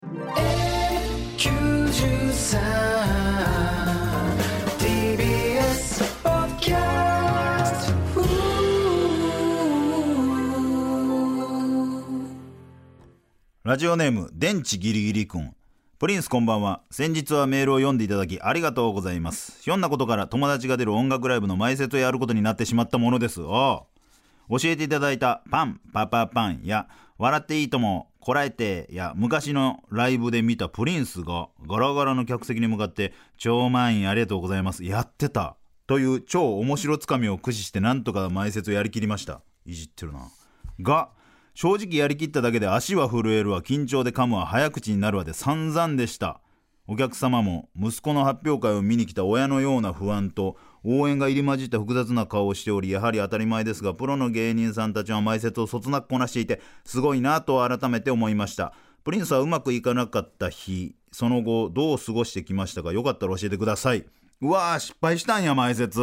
ラジオネーム電池ギリギリ君。プリンスこんばんは。先日はメールを読んでいただきありがとうございます。ひょんなことから友達が出る音楽ライブの前説をやることになってしまったものです。教えていただいたパンパパパンや笑っていいともこらえてや昔のライブで見たプリンスがガラガラの客席に向かって超満員ありがとうございますやってたという超面白つかみを駆使してなんとか前説をやりきりました。いじってるな。が正直やりきっただけで足は震えるわ緊張で噛むわ早口になるわで散々でした。お客様も息子の発表会を見に来た親のような不安と応援が入り混じった複雑な顔をしておりやはり当たり前ですがプロの芸人さんたちは前説をそつなくこなしていてすごいなと改めて思いました。プリンスはうまくいかなかった日その後どう過ごしてきましたか？よかったら教えてください。うわー失敗したんや前説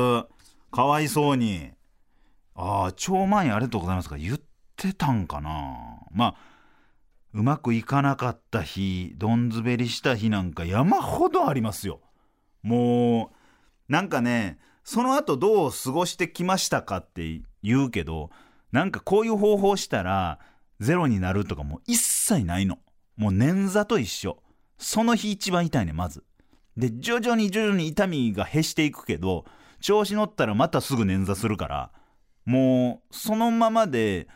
かわいそうに。ああ超満員ありがとうございますか言ってたんかな。まあうまくいかなかった日どんずべりした日なんか山ほどありますよ。もうなんかねその後どう過ごしてきましたかって言うけどなんかこういう方法したらゼロになるとかもう一切ないの。もう捻挫と一緒。その日一番痛いねまず。で徐々に徐々に痛みが減していくけど調子乗ったらまたすぐ捻挫するからもうそのままで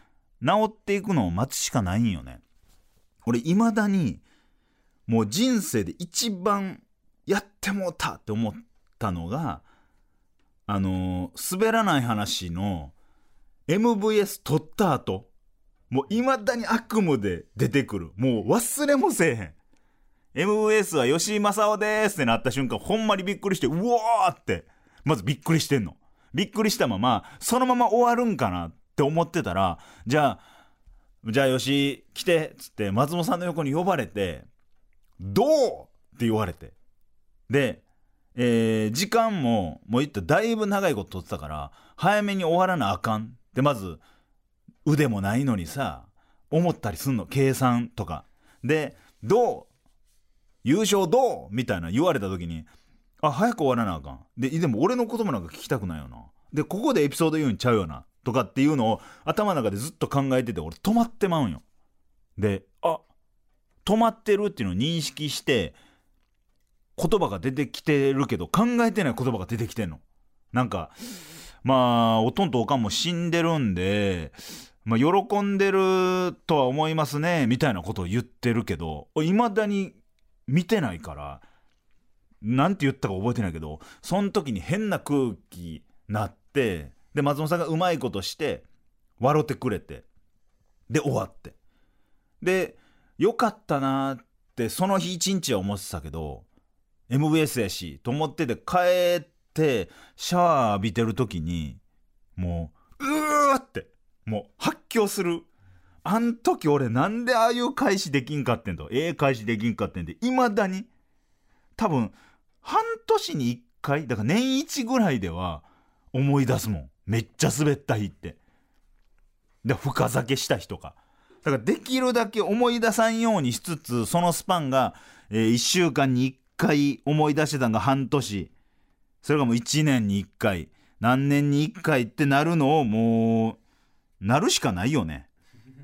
治っていくのを待つしかないんよね。俺いまだにもう人生で一番やってもうたって思ったのがあのー滑らない話の MVS 取った後もういまだに悪夢で出てくる。もう忘れもせえへん。MVS は吉井正夫ですってなった瞬間ほんまにびっくりしてうわーってまずびっくりしてんの。びっくりしたままそのまま終わるんかなって思ってたらじゃあじゃあ吉井来てっつって松本さんの横に呼ばれてどうって言われて。で、えー時間ももう言っただいぶ長いこと取ってたから早めに終わらなあかん。でまず腕もないのにさ思ったりすんの。計算とか。でどう？優勝どう？みたいな言われた時にあ早く終わらなあかん。ででも俺の言葉なんか聞きたくないよな。でここでエピソード言うんちゃうよな。とかっていうのを頭の中でずっと考えてて俺止まってまうんよ。であ止まってるっていうのを認識して言葉が出てきてるけど考えてない言葉が出てきてんの。なんかまあおとんとおかんも死んでるんでまあ喜んでるとは思いますねみたいなことを言ってるけどいまだに見てないからなんて言ったか覚えてないけどその時に変な空気なってで松本さんがうまいことして笑ってくれてで終わって。でよかったなってその日一日は思ってたけど MVS やしと思ってて帰ってシャワー浴びてる時にもううーってもう発狂する。あん時俺なんでああいう返しできんかってんと。ええ返しできんかってんでいまだに。多分半年に1回だから年一ぐらいでは思い出すもん。めっちゃ滑った日って。で深酒した日とか。だからできるだけ思い出さんようにしつつそのスパンが、え1週間に1回思い出してたんが半年。それがもう1年に1回。何年に1回ってなるのをもうなるしかないよね。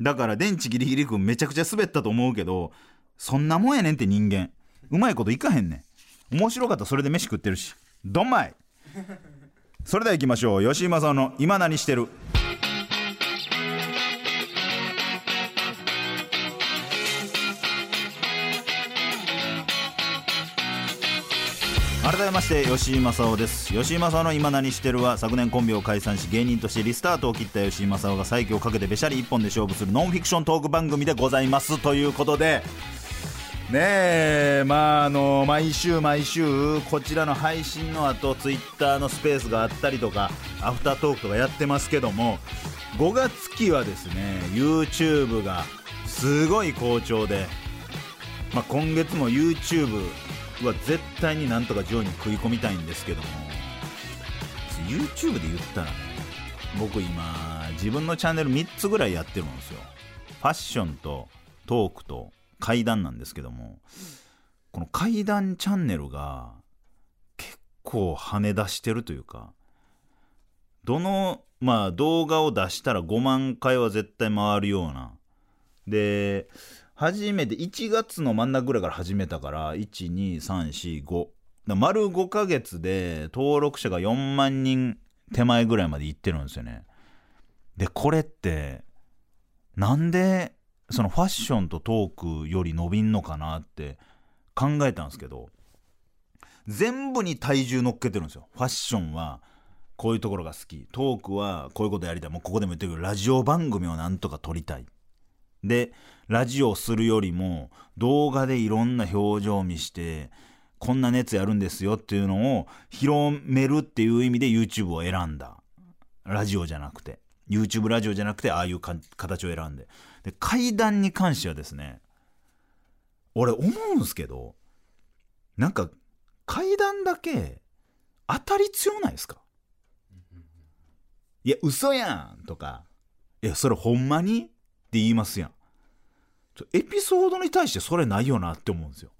だから電池ギリギリ君めちゃくちゃ滑ったと思うけどそんなもんやねんって人間。うまいこといかへんねん。面白かったらそれで飯食ってるし。どんまいそれでは行きましょう。吉井正夫の「今何してる?」して吉井正夫です。吉井正夫の今何してるは昨年コンビを解散し芸人としてリスタートを切った吉井正夫が再起をかけてべしゃり一本で勝負するノンフィクショントーク番組でございます。ということでねえまああの毎週毎週こちらの配信の後ツイッターのスペースがあったりとかアフタートークとかやってますけども5月期はですね YouTube がすごい好調で、まあ、今月も YouTube は絶対になんとか上位に食い込みたいんですけども。YouTube で言ったらね僕今自分のチャンネル3つぐらいやってるんですよ。ファッションとトークと怪談なんですけども。この怪談チャンネルが結構跳ね出してるというか。どのまあ動画を出したら5万回は絶対回るような。で初めて1月の真ん中ぐらいから始めたから12345丸5ヶ月で登録者が4万人手前ぐらいまで行ってるんですよね。でこれってなんでそのファッションとトークより伸びんのかなって考えたんですけど全部に体重乗っけてるんですよ。ファッションはこういうところが好き。トークはこういうことやりたい。もうここでも言ってるけどラジオ番組をなんとか撮りたい。でラジオするよりも動画でいろんな表情を見してこんな熱やるんですよっていうのを広めるっていう意味で YouTube を選んだ。ラジオじゃなくて。YouTube ラジオじゃなくてああいう形を選んで。で階段に関してはですね俺思うんすけどなんか階段だけ当たり強ないですか？いや嘘やんとかいやそれほんまに？って言いますやん。エピソードに対してそれないよなって思うんですよ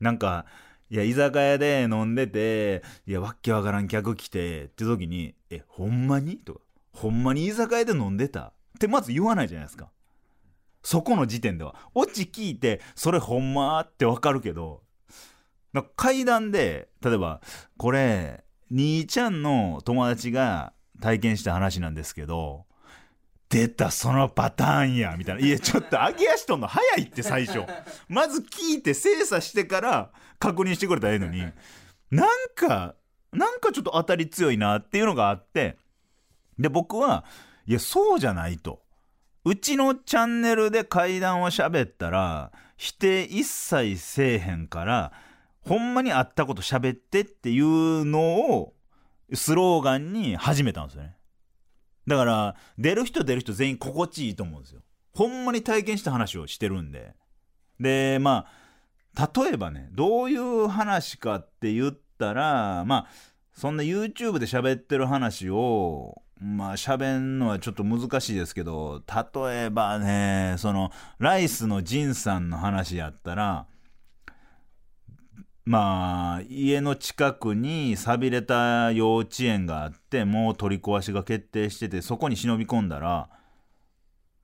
なんかいや居酒屋で飲んでていやわけわからん客来てって時に「えほんまに?」とか「ほんまに居酒屋で飲んでた?」ってまず言わないじゃないですかそこの時点ではオチ聞いてそれほんまってわかるけど階段で例えばこれ兄ちゃんの友達が体験した話なんですけど出たそのパターンやみたいな。いやちょっと揚げ足とんの早いって最初。まず聞いて精査してから確認してくれたらええのに。なんかなんかちょっと当たり強いなっていうのがあって。で僕はいやそうじゃないと。うちのチャンネルで怪談を喋ったら否定一切せえへんからほんまにあったこと喋ってっていうのをスローガンに始めたんですよね。だから出る人出る人全員心地いいと思うんですよ。ほんまに体験した話をしてるんで。でまあ例えばねどういう話かって言ったらまあそんな YouTube で喋ってる話をまあ喋んのはちょっと難しいですけど例えばねそのライスのジンさんの話やったらまあ家の近くに寂れた幼稚園があってもう取り壊しが決定しててそこに忍び込んだら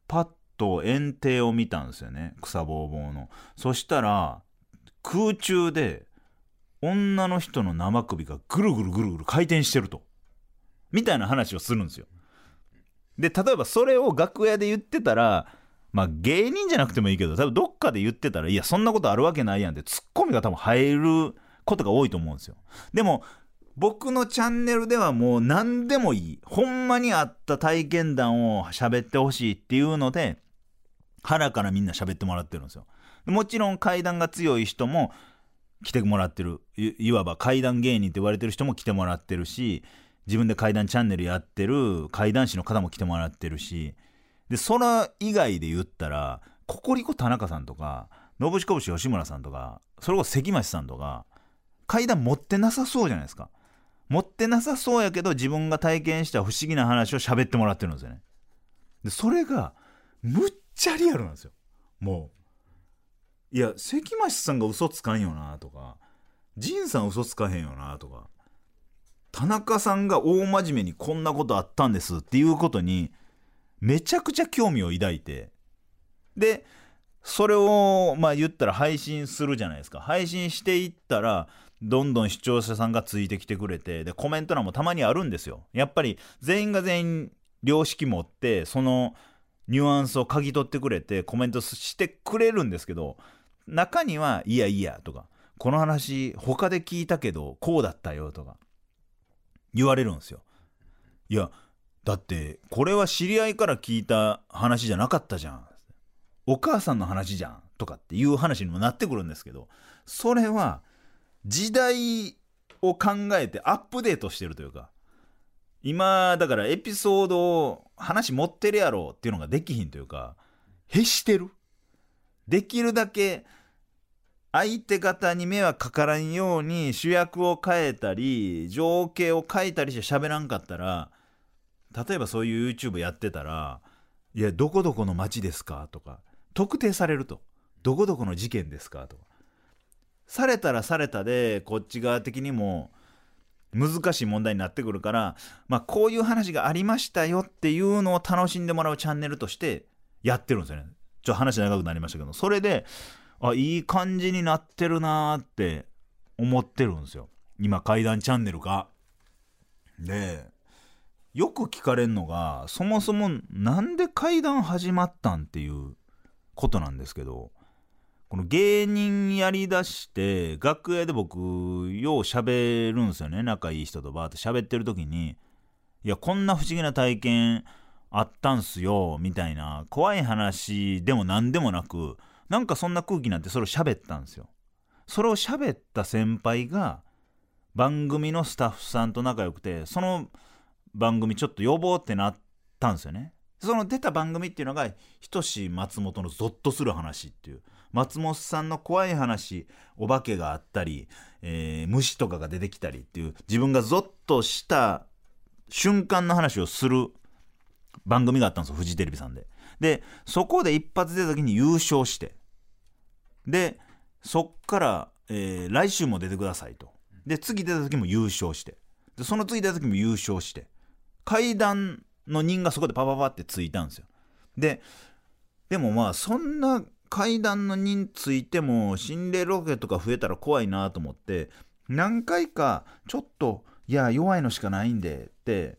パッと園庭を見たんですよね草ぼうぼうの。そしたら空中で女の人の生首がぐるぐるぐるぐる回転してるとみたいな話をするんですよ。で例えばそれを楽屋で言ってたらまあ芸人じゃなくてもいいけど多分どっかで言ってたらいやそんなことあるわけないやんってツッコミが多分入ることが多いと思うんですよ。でも僕のチャンネルではもう何でもいい。ほんまにあった体験談を喋ってほしいっていうので腹からみんな喋ってもらってるんですよ。もちろん階段が強い人も来てもらってる。いわば階段芸人って言われてる人も来てもらってるし自分で怪談チャンネルやってる怪談師の方も来てもらってるしでそれ以外で言ったらココリコ田中さんとか信子節吉村さんとかそれこそ関町さんとか怪談持ってなさそうじゃないですか。持ってなさそうやけど自分が体験した不思議な話を喋ってもらってるんですよね。でそれがむっちゃリアルなんですよ。もういや関町さんが嘘つかんよなとか仁さん嘘つかへんよなとか田中さんが大真面目にこんなことあったんですっていうことにめちゃくちゃ興味を抱いて。でそれをまあ言ったら配信するじゃないですか。配信していったらどんどん視聴者さんがついてきてくれてでコメント欄もたまにあるんですよ。やっぱり全員が全員良識持ってそのニュアンスを嗅ぎ取ってくれてコメントしてくれるんですけど中には「いやいや」とか「この話他で聞いたけどこうだったよ」とか言われるんですよ。いやだってこれは知り合いから聞いた話じゃなかったじゃん。お母さんの話じゃんとかっていう話にもなってくるんですけどそれは時代を考えてアップデートしてるというか今だからエピソードを話持ってるやろっていうのができひんというかへしてる。できるだけ相手方に迷惑かからんように主役を変えたり情景を変えたりして喋らんかったら例えばそういう YouTube やってたら「いやどこどこの町ですか?」とか特定されるとどこどこの事件ですかとかされたらされたでこっち側的にも難しい問題になってくるから、まあ、こういう話がありましたよっていうのを楽しんでもらうチャンネルとしてやってるんですよね。ちょっと話長くなりましたけどそれであいい感じになってるなーって思ってるんですよ今怪談チャンネルが。でよく聞かれるのがそもそもなんで怪談始まったんっていうことなんですけどこの芸人やりだして楽屋で僕よう喋るんですよね。仲いい人とバーって喋ってる時にいやこんな不思議な体験あったんすよみたいな怖い話でも何でもなくなんかそんな空気になってそれを喋ったんですよ。それを喋った先輩が番組のスタッフさんと仲良くてその番組ちょっと呼ぼうってなったんですよね。その出た番組っていうのが「ひとし松本のゾッとする話」っていう。松本さんの怖い話お化けがあったり、えー虫とかが出てきたりっていう自分がゾッとした瞬間の話をする番組があったんですよフジテレビさんで。でそこで一発出た時に優勝して。でそっから、えー来週も出てくださいと。で次出た時も優勝して。でその次出た時も優勝して。階段の人がそこでパパパってついたんですよ。ででもまあそんな階段の人ついても心霊ロケとか増えたら怖いなと思って何回かちょっといや弱いのしかないんでって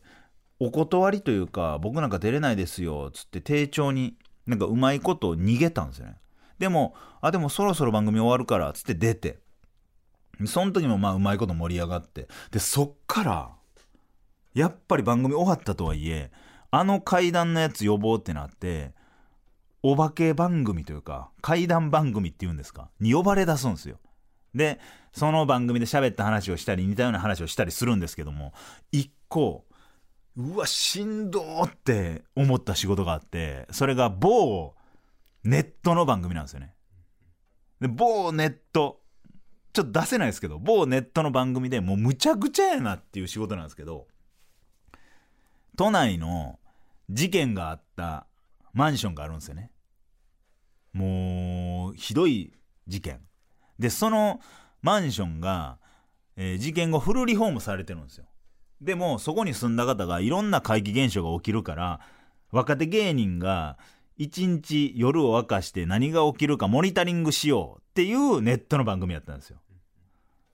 お断りというか僕なんか出れないですよつって丁重になんかうまいこと逃げたんですよね。でもあでもそろそろ番組終わるからつって出てその時もまあうまいこと盛り上がってでそっからやっぱり番組終わったとはいえあの怪談のやつ呼ぼうってなってお化け番組というか怪談番組っていうんですかに呼ばれ出すんですよ。でその番組で喋った話をしたり似たような話をしたりするんですけども一個うわしんどーって思った仕事があってそれが某ネットの番組なんですよね。で某ネットちょっと出せないですけど某ネットの番組でもうむちゃくちゃやなっていう仕事なんですけど都内の事件があったマンションがあるんですよね。もうひどい事件。でそのマンションが、えー事件後フルリフォームされてるんですよ。でもそこに住んだ方がいろんな怪奇現象が起きるから若手芸人が一日夜を明かして何が起きるかモニタリングしようっていうネットの番組やったんですよ。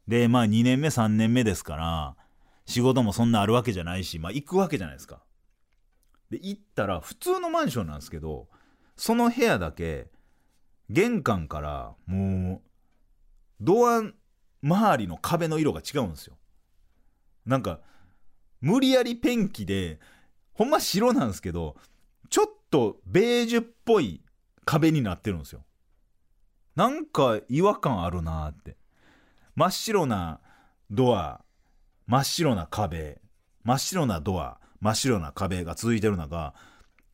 でまあ2年目3年目ですから仕事もそんなあるわけじゃないしまあ行くわけじゃないですか。で行ったら普通のマンションなんですけどその部屋だけ玄関からもうドア周りの壁の色が違うんですよ。なんか無理やりペンキでほんま白なんですけどちょっとベージュっぽい壁になってるんですよ。なんか違和感あるなーって。真っ白なドア真っ白な壁真っ白なドア真っ白な壁が続いてる中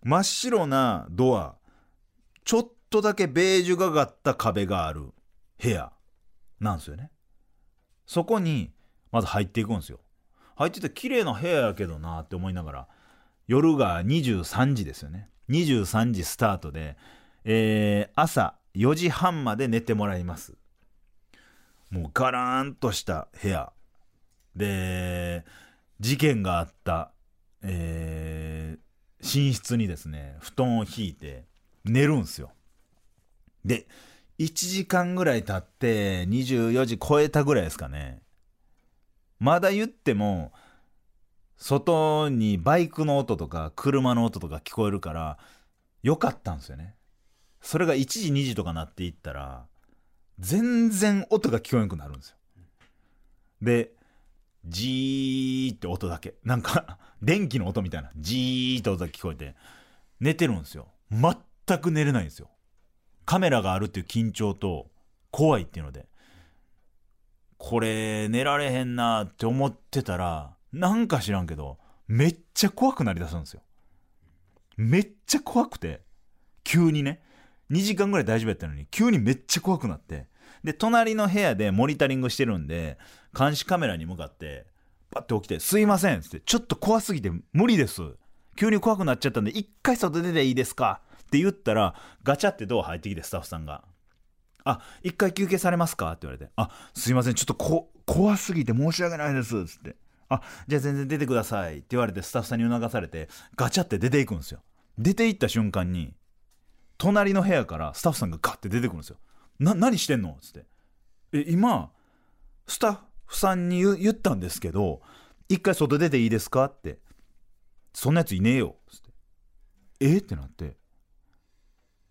真っ白なドアちょっとだけベージュがかった壁がある部屋なんですよね。そこにまず入っていくんですよ。入ってて綺麗な部屋やけどなって思いながら夜が23時ですよね。23時スタートで、えー朝4時半まで寝てもらいます。もうガラーンとした部屋。で事件があった、えー寝室にですね布団を敷いて寝るんすよ。で1時間ぐらい経って24時超えたぐらいですかね。まだ言っても外にバイクの音とか車の音とか聞こえるからよかったんですよね。それが1時2時とかなっていったら全然音が聞こえなくなるんですよ。でジーって音だけ。なんか 電気の音みたいな。ジーって音が聞こえて。寝てるんですよ。全く寝れないんですよ。カメラがあるっていう緊張と怖いっていうので。これ寝られへんなって思ってたらなんか知らんけどめっちゃ怖くなりだすんですよ。めっちゃ怖くて。急にね。2時間ぐらい大丈夫やったのに急にめっちゃ怖くなって。で隣の部屋でモニタリングしてるんで監視カメラに向かってパッて起きて「すいません」っつって「ちょっと怖すぎて無理です。急に怖くなっちゃったんで一回外出ていいですか?」って言ったらガチャってドア入ってきてスタッフさんが。あ一回休憩されますか?」って言われて「あすいませんちょっとこ怖すぎて申し訳ないです」っつって「あじゃあ全然出てください」って言われてスタッフさんに促されてガチャって出ていくんですよ。出て行った瞬間に隣の部屋からスタッフさんがガッて出てくるんですよ。な何してんの？っつって。え今スタッフさんに言ったんですけど一回外出ていいですかって。そんなやついねえよ。っつって。えってなって。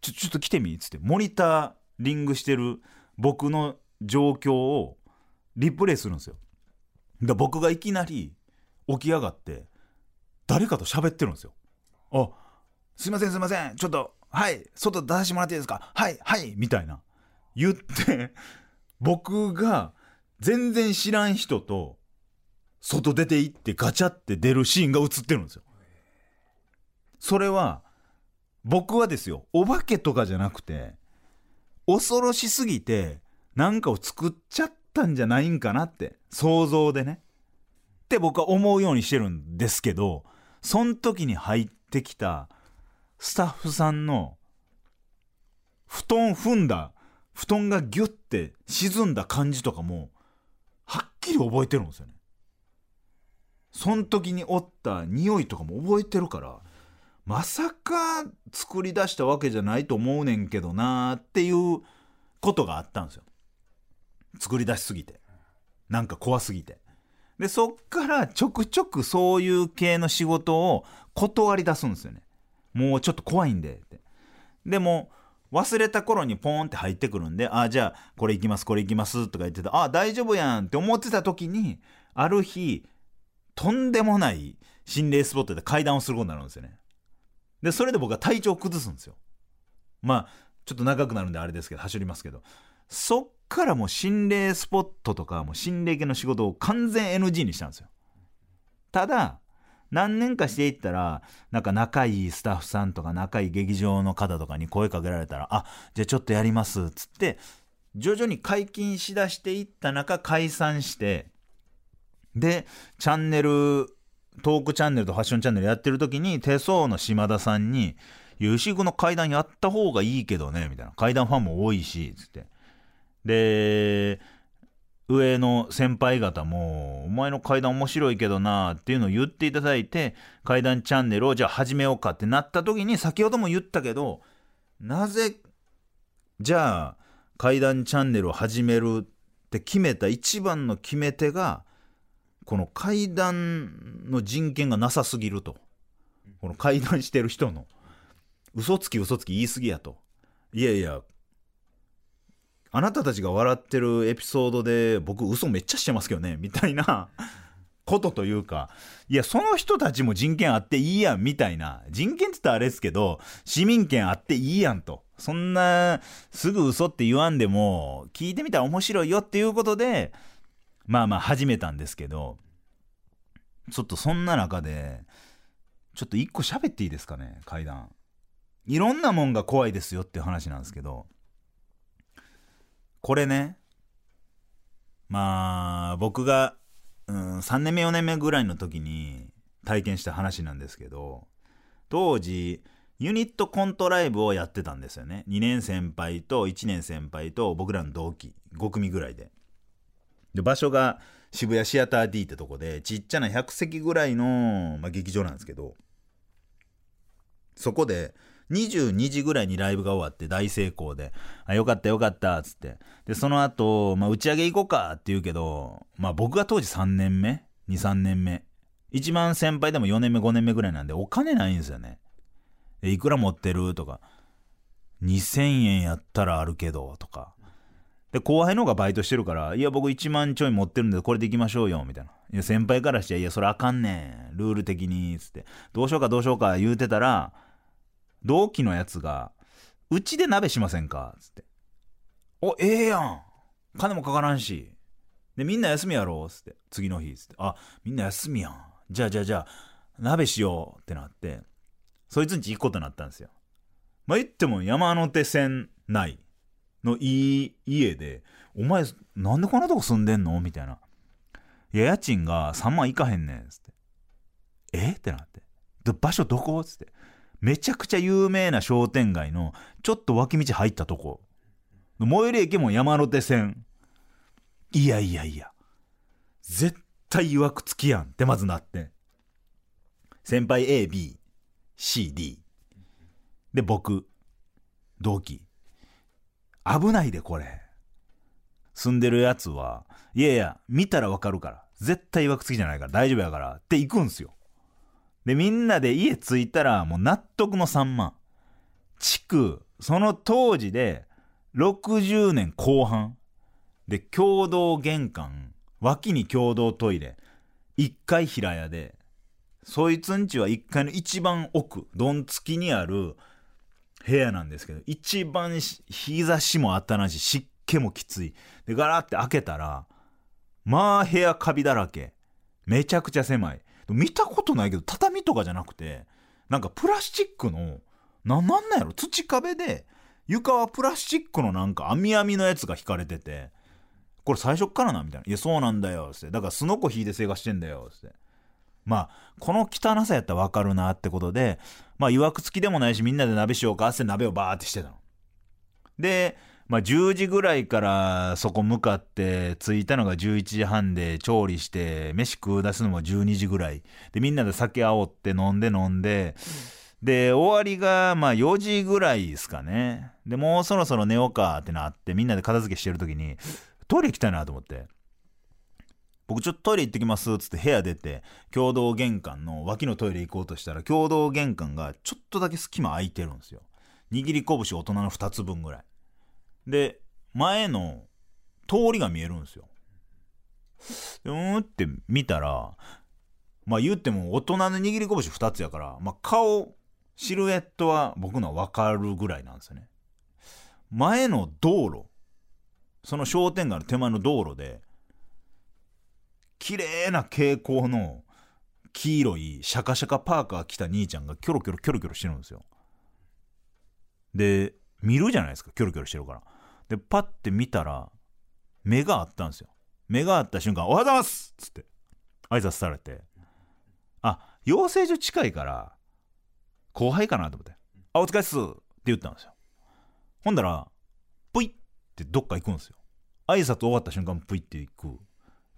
ちょちょっと来てみっつって。モニタリングしてる僕の状況をリプレイするんですよ。だ僕がいきなり起き上がって誰かと喋ってるんですよ。あすいませんすいません。ちょっとはい外出させてもらっていいですか？はいはいみたいな。言って僕が全然知らん人と外出て行ってガチャって出るシーンが映ってるんですよ。それは僕はですよお化けとかじゃなくて恐ろしすぎてなんかを作っちゃったんじゃないんかなって想像でね。って僕は思うようにしてるんですけどそん時に入ってきたスタッフさんの布団踏んだ布団がギュッて沈んだ感じとかもきり覚えてるんですよね。そん時におった匂いとかも覚えてるからまさか作り出したわけじゃないと思うねんけどなーっていうことがあったんですよ。作り出しすぎて。なんか怖すぎて。でそっからちょくちょくそういう系の仕事を断り出すんですよね。もうちょっと怖いんでって。でも忘れた頃にポーンって入ってくるんで、ああ、じゃあ、これ行きます、これ行きますとか言ってた、あ、大丈夫やんって思ってた時に、ある日、とんでもない心霊スポットで階段をすることになるんですよね。で、それで僕は体調を崩すんですよ。まあ、ちょっと長くなるんであれですけど、走りますけど。そっからもう心霊スポットとか、もう心霊系の仕事を完全 NG にしたんですよ。ただ、何年かしていったら、なんか仲いいスタッフさんとか仲いい劇場の方とかに声かけられたら、あ、じゃあちょっとやりますっつって、徐々に解禁しだしていった中解散して、で、チャンネル、トークチャンネルとファッションチャンネルやってる時に手相の島田さんに、牛久の階段やった方がいいけどね、みたいな。階段ファンも多いし、つって。で、上の先輩方も、お前の階段面白いけどなっていうのを言っていただいて、階段チャンネルをじゃあ始めようかってなった時に、先ほども言ったけど、なぜ、じゃあ階段チャンネルを始めるって決めた一番の決め手が、この階段の人権がなさすぎると。この階段してる人の。嘘つき嘘つき言い過ぎやと。いやいや、あなたたちが笑ってるエピソードで僕嘘めっちゃしてますけどねみたいな。ことというか。いやその人たちも人権あっていいやんみたいな。人権って言ったらあれですけど市民権あっていいやんと。そんなすぐ嘘って言わんでも聞いてみたら面白いよっていうことでまあまあ始めたんですけど。ちょっとそんな中でちょっと一個喋っていいですかね階段。いろんなもんが怖いですよっていう話なんですけどこれね、まあ、僕が、うん、3年目、4年目ぐらいの時に体験した話なんですけど、当時、ユニットコントライブをやってたんですよね。2年先輩と1年先輩と僕らの同期、5組ぐらいで。で、場所が渋谷シアター D ってとこで、ちっちゃな100席ぐらいの、まあ、劇場なんですけど、そこで、22時ぐらいにライブが終わって大成功で、あ、よかったよかったっつって。で、その後、まあ、打ち上げ行こうかって言うけど、まあ僕が当時3年目 ?2、3年目。一番先輩でも4年目、5年目ぐらいなんで、お金ないんですよね。で、いくら持ってる？とか、2000円やったらあるけど、とか。で、後輩の方がバイトしてるから、いや、僕1万ちょい持ってるんで、これで行きましょうよ、みたいな。いや、先輩からして、いや、それあかんねん。ルール的に、つって。どうしようかどうしようか言うてたら、同期のやつが、うちで鍋しませんか？つって。お、ええやん金もかからんし。で、みんな休みやろ？つって。次の日。つって。あ、みんな休みやん。じゃあじゃあじゃあ、鍋しようってなって、そいつんち行くことになったんですよ。まあ、言っても山手線内のいい家で、お前、なんでこんなとこ住んでんの？みたいな。いや、家賃が3万いかへんねん。つって。え？ってなって。で、場所どこ？つって。めちゃくちゃ有名な商店街のちょっと脇道入ったとこ。最寄り駅も山手線。いやいやいや。絶対曰くつきやんってまずなって。先輩 ABCD で僕。同期。危ないでこれ。住んでるやつはいやいや見たらわかるから。絶対曰くつきじゃないから。大丈夫やから。って行くんすよ。でみんなで家着いたらもう納得の3万築その当時で60年後半。で共同玄関脇に共同トイレ。1階平屋で。そいつんちは1階の一番奥どんつきにある部屋なんですけど一番日差しもあったなし湿気もきつい。でガラって開けたらまあ部屋カビだらけ。めちゃくちゃ狭い。見たことないけど畳とかじゃなくてなんかプラスチックのななんなんやろ？土壁で床はプラスチックのなんか網網のやつが引かれててこれ最初っからなみたいな「いやそうなんだよ」って。だからすのこ引いて生活してんだよって。まあこの汚さやったら分かるなってことでまあ曰く付きでもないしみんなで鍋しようかって鍋をバーってしてたの。でまあ10時ぐらいからそこ向かって着いたのが11時半で調理して飯食う出すのも12時ぐらい。でみんなで酒あおって飲んで飲んで、で終わりがまあ4時ぐらいですかね。でもうそろそろ寝ようかってなってみんなで片付けしてる時にトイレ行きたいなと思って。僕ちょっとトイレ行ってきますっつって部屋出て共同玄関の脇のトイレ行こうとしたら共同玄関がちょっとだけ隙間空いてるんですよ。握り拳大人の2つ分ぐらい。で前の通りが見えるんですよ。でうーんって見たらまあ言っても大人の握り拳2つやから、まあ、顔シルエットは僕のは分かるぐらいなんですよね。前の道路その商店街の手前の道路で綺麗な蛍光の黄色いシャカシャカパーカー着た兄ちゃんがキョロキョロキョロキョロしてるんですよ。で見るじゃないですかキョロキョロしてるから。でパッて見たら目があったんですよ。目があった瞬間「おはようございます!」っつって挨拶されてあ養成所近いから後輩かなと思って「あお疲れっす!」って言ったんですよ。ほんだらプイってどっか行くんですよ。挨拶終わった瞬間プイって行く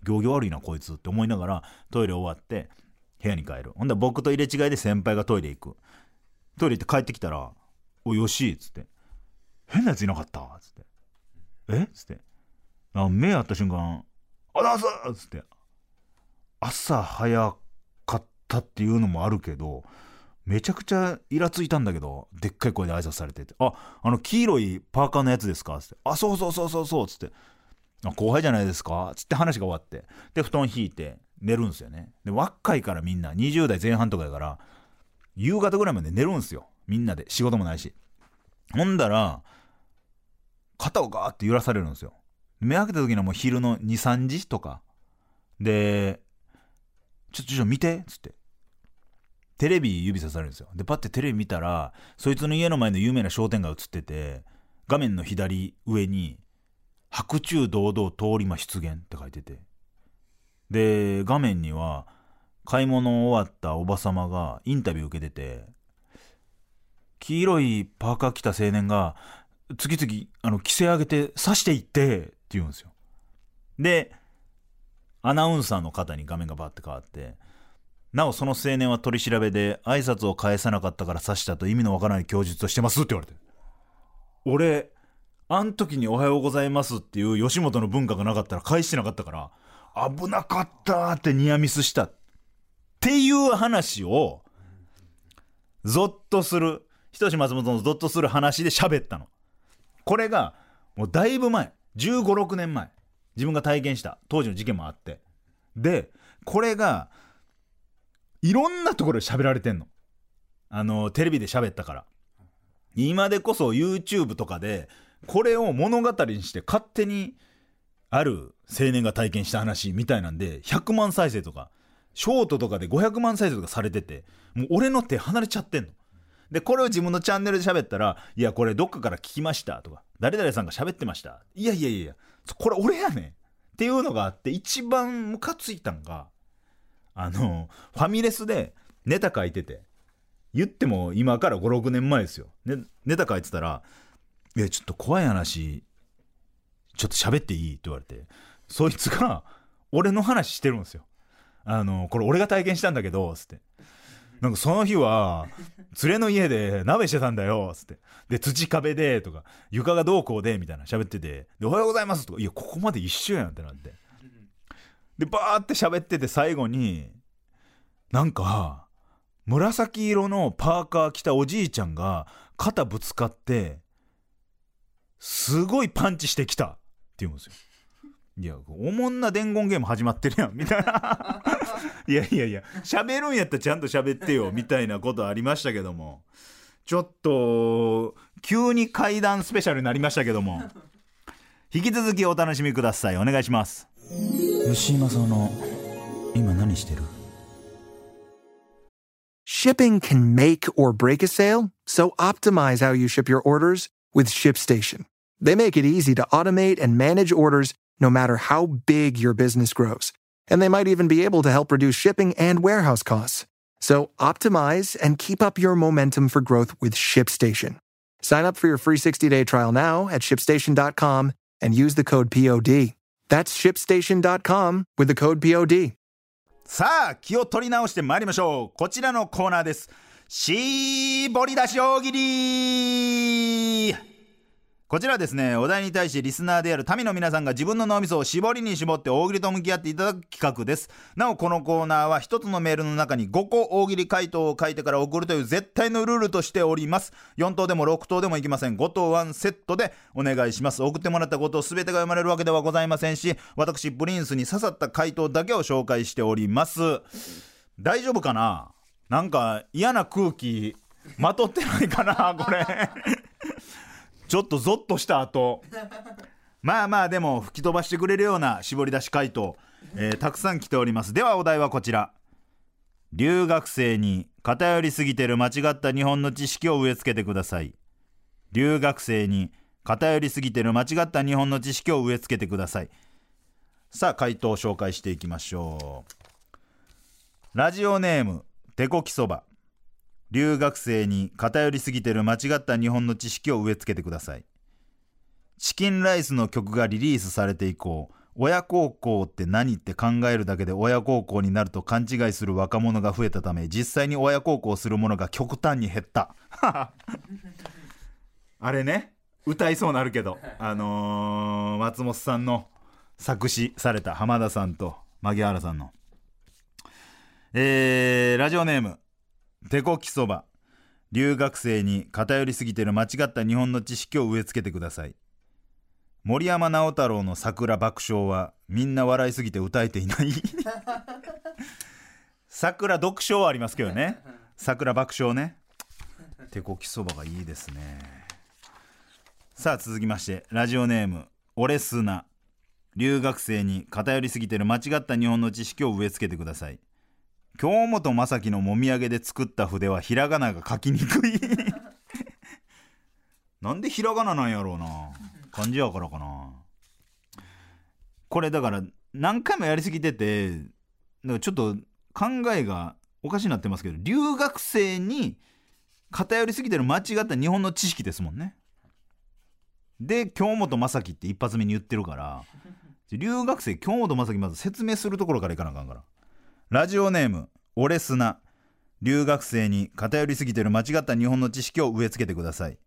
行儀悪いなこいつって思いながらトイレ終わって部屋に帰る。ほんだら僕と入れ違いで先輩がトイレ行く。トイレ行って帰ってきたら「およし」っつって「変なやついなかった」っつって「え？っ?」つって。あ目合った瞬間「あざす!」っつって。朝早かったっていうのもあるけどめちゃくちゃイラついたんだけどでっかい声で挨拶されてて「ああの黄色いパーカーのやつですか?」っつって「あそうそうそうそうそう」っつって「あ後輩じゃないですか?」つって話が終わって。で布団引いて寝るんですよね。で若いからみんな20代前半とかやから夕方ぐらいまで寝るんすよ。みんなで。仕事もないし。ほんだら肩をガーって揺らされるんですよ。目開けた時にはもう昼の23時とか。で「ちょっとちょ見て」っつって。テレビ指さされるんですよ。でパッてテレビ見たらそいつの家の前の有名な商店街映ってて画面の左上に「白昼堂々通り魔出現」って書いてて。で画面には買い物終わったおばさまがインタビュー受けてて黄色いパーカー着た青年が次々あの規制上げて刺していってって言うんですよ。でアナウンサーの方に画面がバッて変わってなおその青年は取り調べで挨拶を返さなかったから刺したと意味のわからない供述をしてますって言われて。俺あん時に「おはようございます」っていう吉本の文化がなかったら返してなかったから危なかったってニアミスした。っていう話をゾッとするひとし松本のゾッとする話で喋ったの。これがもうだいぶ前1 5 6年前自分が体験した当時の事件もあって。でこれがいろんなところで喋られてんの。あのテレビで喋ったから。今でこそ YouTube とかでこれを物語にして勝手にある青年が体験した話みたいなんで100万再生とかショートとかで500万再生とかされててもう俺の手離れちゃってんの。でこれを自分のチャンネルで喋ったら「いやこれどっかから聞きました」とか「誰々さんが喋ってました」いやいやいやこれ俺やねんっていうのがあって一番ムカついたんがあのファミレスでネタ書いてて言っても今から56年前ですよ、ね、ネタ書いてたら「いやちょっと怖い話ちょっと喋っていい?」って言われてそいつが俺の話してるんですよ。あのこれ俺が体験したんだけどつってなんかその日は連れの家で鍋してたんだよつって。で土壁でとか床がどうこうでみたいな喋ってて。でおはようございますとか。いやここまで一緒やんってなって。でバーって喋ってて最後になんか紫色のパーカー着たおじいちゃんが肩ぶつかってすごいパンチしてきたって言うんですよ。いやおもんな伝言ゲーム始まってるやんみたいないやいやいや喋るんやったらちゃんと喋ってよみたいなことありましたけどもちょっと急に怪談スペシャルになりましたけども引き続きお楽しみくださいお願いします吉井正夫の今何してる Shipping can make or break a sale, so optimize how you ship your orders with ShipStation. They make it easy to automate and manage orders no matter how big your business grows. And they might even be able to help reduce shipping and warehouse costs. So optimize and keep up your momentum for growth with ShipStation. Sign up for your free 60-day trial now at shipstation.com and use the code POD. That's shipstation.com with the code POD. さあ気を取り直してまいりましょうこちらのコーナーです絞り出し大喜利 こちらですねお題に対してリスナーである民の皆さんが自分の脳みそを絞りに絞って大喜利と向き合っていただく企画です。なおこのコーナーは一つのメールの中に5個大喜利回答を書いてから送るという絶対のルールとしております。4等でも6等でもいきません。5等1セットでお願いします。送ってもらった5等全てが読まれるわけではございませんし私プリンスに刺さった回答だけを紹介しております。大丈夫かな？なんか嫌な空気まとってないかな？これ。ちょっとゾッとした後。まあまあでも吹き飛ばしてくれるような絞り出し回答、えーたくさん来ております。ではお題はこちら。留学生に偏りすぎてる間違った日本の知識を植え付けてください。留学生に偏りすぎてる間違った日本の知識を植え付けてください。さあ回答を紹介していきましょう。ラジオネーム手こきそば。留学生に偏りすぎてる間違った日本の知識を植え付けてください。チキンライスの曲がリリースされて以降親孝行って何って考えるだけで親孝行になると勘違いする若者が増えたため実際に親孝行するものが極端に減った。あれね歌いそうなるけどあのー松本さんの作詞された浜田さんと牧原さんの。えー、ラジオネーム手こきそば。留学生に偏りすぎてる間違った日本の知識を植え付けてください。森山直太朗の桜爆笑はみんな笑いすぎて歌えていない？桜読書はありますけどね。桜爆笑ね。手こきそばがいいですね。さあ続きましてラジオネーム俺砂留学生に偏りすぎてる間違った日本の知識を植え付けてください。京本正樹のもみあげで作った筆はひらがなが書きにくい。なんでひらがななんやろうな。漢字やからかな。これだから何回もやりすぎててだからちょっと考えがおかしになってますけど留学生に偏りすぎてる間違った日本の知識ですもんね。で京本正樹って一発目に言ってるから 留学生京本正樹まず説明するところからいかなあかんからラジオネーム俺砂。留学生に偏りすぎてる間違った日本の知識を植え付けてください。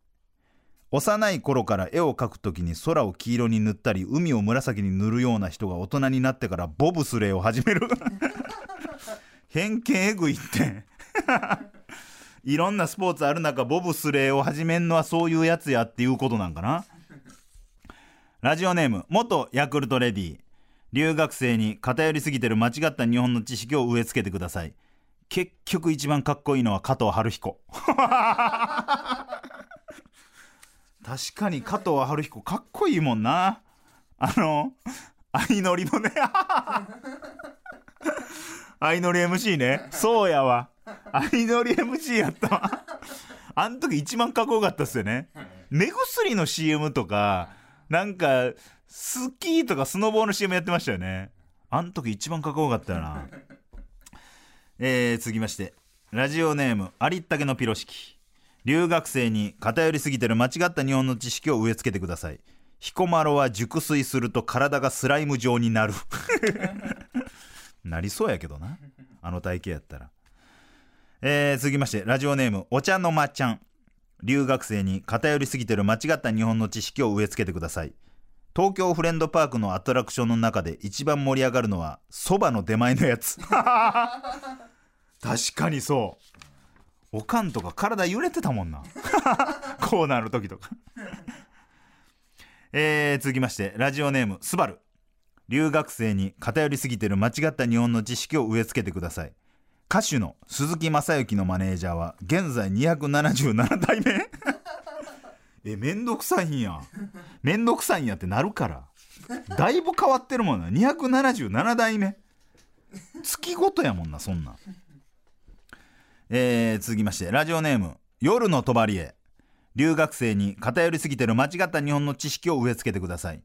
幼い頃から絵を描くときに空を黄色に塗ったり海を紫に塗るような人が大人になってからボブスレーを始める。偏見えぐいって。いろんなスポーツある中ボブスレーを始めんのはそういうやつやっていうことなんかな。ラジオネーム元ヤクルトレディ留学生に偏りすぎてる間違った日本の知識を植え付けてください。結局一番かっこいいのは加藤晴彦。確かに加藤晴彦かっこいいもんな。あの相乗りのね。相乗り MC ね。そうやわ。相乗り MC やったわ。あん時一番かっこよかったっすよね。目薬の CM とかなんかスキーとかスノボーの CM やってましたよね。あん時一番かっこよかったよな。えー、続きまして。ラジオネームありったけのピロシキ。留学生に偏りすぎてる間違った日本の知識を植え付けてください。彦摩呂は熟睡すると体がスライム状になる。なりそうやけどな。あの体型やったら。えー、続きまして。ラジオネームお茶のまっちゃん。留学生に偏りすぎてる間違った日本の知識を植え付けてください。東京フレンドパークのアトラクションの中で一番盛り上がるのはそばの出前のやつ。確かにそう。おかんとか体揺れてたもんな。コーナーの時とか。えー、続きましてラジオネームスバル。留学生に偏りすぎてる間違った日本の知識を植え付けてください。歌手の鈴木雅之のマネージャーは現在277代目。えめんどくさいんや。めんどくさいんやってなるから。だいぶ変わってるもんな。277代目。月ごとやもんなそんなえー、続きましてラジオネーム夜の帳留学生に偏りすぎてる間違った日本の知識を植え付けてください。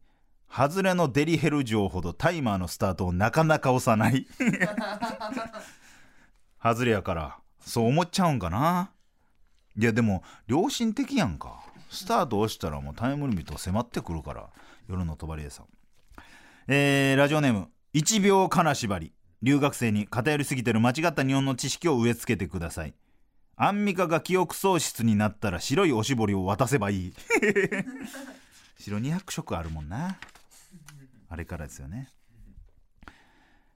外れのデリヘル錠ほどタイマーのスタートをなかなか押さない。外れやからそう思っちゃうんかな。いやでも良心的やんか。スタート押したらもうタイムリミット迫ってくるから夜の帳さん。えー、ラジオネーム1秒金縛り。留学生に偏りすぎてる間違った日本の知識を植え付けてください。アンミカが記憶喪失になったら白いおしぼりを渡せばいい。白200色あるもんな。あれからですよね。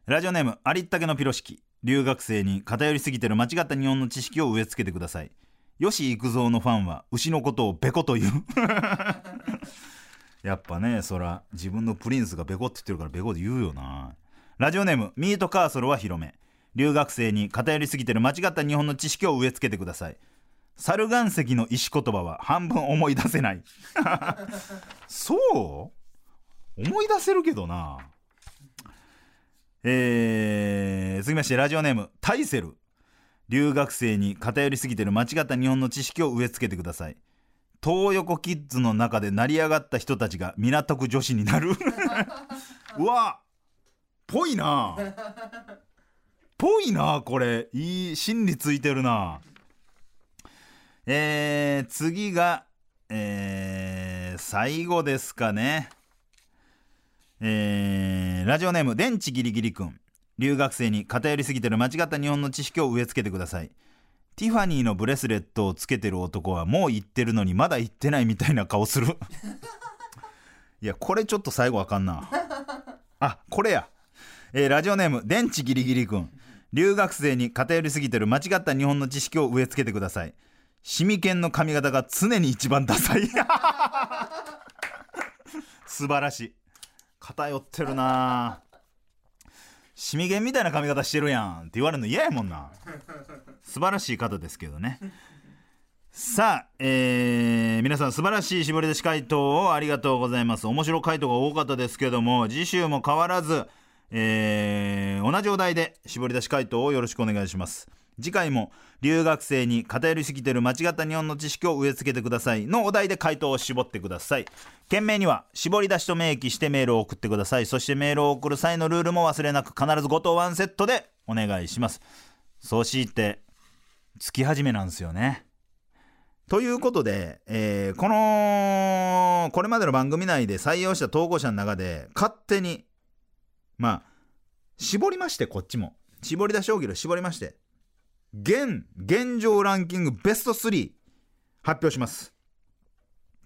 ラジオネームありったけのピロシキ。留学生に偏りすぎてる間違った日本の知識を植え付けてください。吉幾三のファンは牛のことをベコと言う。やっぱねそら自分のプリンスがベコって言ってるからベコで言うよな。ラジオネームミートカーソルは広め。留学生に偏りすぎてる間違った日本の知識を植え付けてください。猿岩石の石言葉は半分思い出せない。そう？思い出せるけどな。えー、続きましてラジオネームタイセル。留学生に偏りすぎてる間違った日本の知識を植え付けてください。東横キッズの中で成り上がった人たちが港区女子になる。うわぽいな。ぽいなこれ。いい心理ついてるな。えー、次がえー、最後ですかね。えー、ラジオネーム電池ギリギリ君留学生に偏りすぎてる間違った日本の知識を植え付けてください。ティファニーのブレスレットをつけてる男はもう言ってるのにまだ言ってないみたいな顔する。いやこれちょっと最後あかんな。あこれや、えー、ラジオネーム電池ギリギリ君。留学生に偏りすぎてる間違った日本の知識を植え付けてください。シミケンの髪型が常に一番ダサい。素晴らしい。偏ってるな。シミゲンみたいな髪型してるやんって言われるの嫌やもんな。素晴らしい方ですけどね。さあ、えー、皆さん素晴らしい絞り出し回答をありがとうございます。面白回答が多かったですけども次週も変わらず、えー、同じお題で絞り出し回答をよろしくお願いします次回も留学生に偏りすぎてる間違った日本の知識を植え付けてください。のお題で回答を絞ってください。件名には絞り出しと明記してメールを送ってください。そしてメールを送る際のルールも忘れなく必ず5等ワンセットでお願いします。そうして月始めなんですよね。ということで、えー、このこれまでの番組内で採用した投稿者の中で勝手にまあ絞りましてこっちも。絞り出し大喜利絞りまして現、現状ランキングベスト3発表します。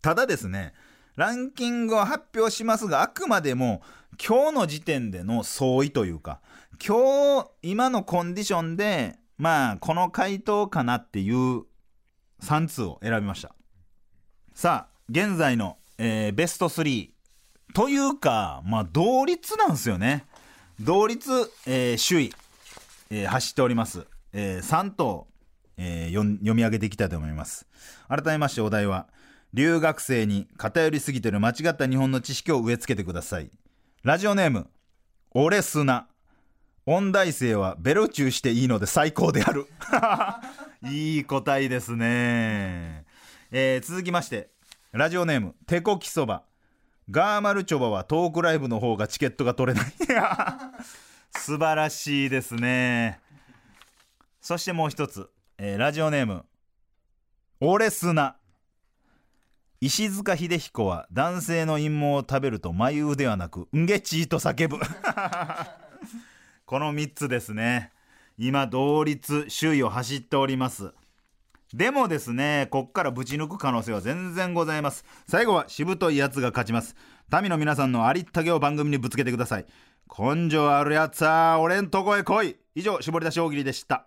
ただですね、ランキングを発表しますが、あくまでも今日の時点での相違というか、今日、今のコンディションで、まあ、この回答かなっていう3通を選びました。さあ、現在の、えー、ベスト3というか、まあ、同率なんですよね。同率、えー、首位、えー、走っております。えー、3頭、えー、読み上げていきたいと思います。改めましてお題は留学生に偏りすぎてる間違った日本の知識を植え付けてください。ラジオネーム俺砂。音大生はベロチューしていいので最高である。いい答えですね、えー、続きましてラジオネーム手こきそば。ガーマルチョバはトークライブの方がチケットが取れない。素晴らしいですね。そしてもう一つ、えー、ラジオネーム、オレスナ。石塚秀彦は男性の陰謀を食べると眉腕ではなく「んげちー」と叫ぶ。この3つですね。今同率首位を走っております。でもですねこっからぶち抜く可能性は全然ございます。最後はしぶといやつが勝ちます。民の皆さんのありったけを番組にぶつけてください。根性あるやつは俺んとこへ来い。以上絞り出し大喜利でした。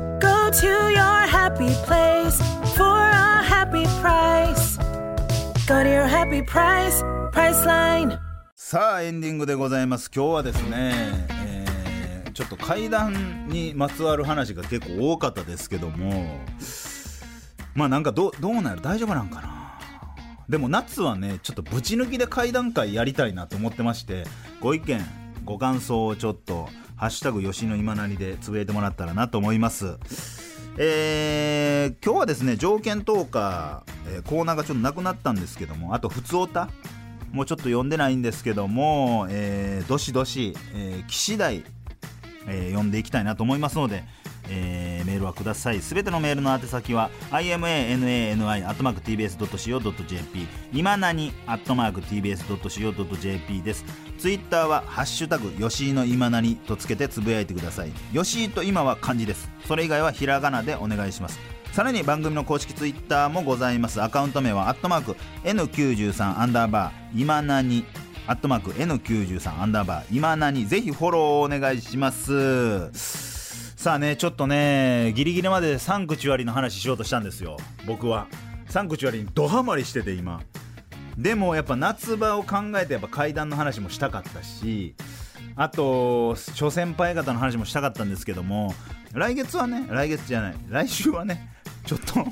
To your happy place for a happy price. Go to your happy price, Priceline. さあエンディングでございます今日はですね、えーちょっと階段にまつわる話が結構多かったですけどもまあなんかどどうなる大丈夫なんかな？でも夏はねちょっとぶち抜きで階段階やりたいなと思ってましてご意見ご感想をちょっと「ハッシュタグ吉野今なり」でつぶやいてもらったらなと思います。えー今日はですね条件投下、えーコーナーがちょっとなくなったんですけどもあと普通おたもうちょっと読んでないんですけども、えーどしどし、えー、期次第、えー読んでいきたいなと思いますので、えーメールはください。すべてのメールの宛先は imanani.tbs.co.jp 今なに .tbs.co.jp です。ツイッターは「ハッシュタグ吉井の今なに」とつけてつぶやいてください。吉井と今は漢字です。それ以外はひらがなでお願いします。さらに番組の公式ツイッターもございます。アカウント名はアットマーク N93 アンダーバー今なにアットマーク N93 アンダーバー今なに。ぜひフォローをお願いします。さあねちょっとねギリギリまでサンクチュアリの話しようとしたんですよ。僕は。サンクチュアリにドハマりしてて今。でもやっぱ夏場を考えてやっぱ階段の話もしたかったしあと諸先輩方の話もしたかったんですけども来月はね来月じゃない来週はね ちょっと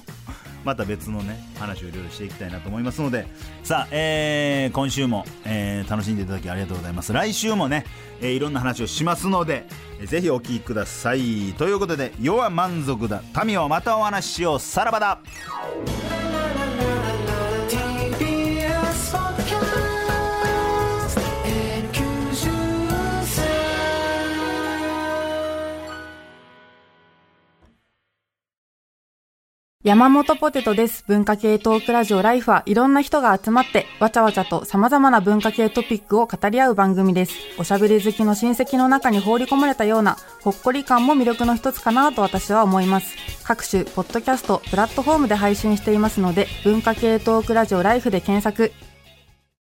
また別のね話をいろいろしていきたいなと思いますのでさあ、えー今週も、えー楽しんでいただきありがとうございます。来週もね、えーいろんな話をしますので、えーぜひお聞きください。ということで「世は満足だ。民をまたお話ししよう。さらばだ」山本ポテトです。文化系トークラジオライフはいろんな人が集まって、わちゃわちゃと様々な文化系トピックを語り合う番組です。おしゃべり好きの親戚の中に放り込まれたような、ほっこり感も魅力の一つかなと私は思います。各種、ポッドキャスト、プラットフォームで配信していますので、文化系トークラジオライフで検索、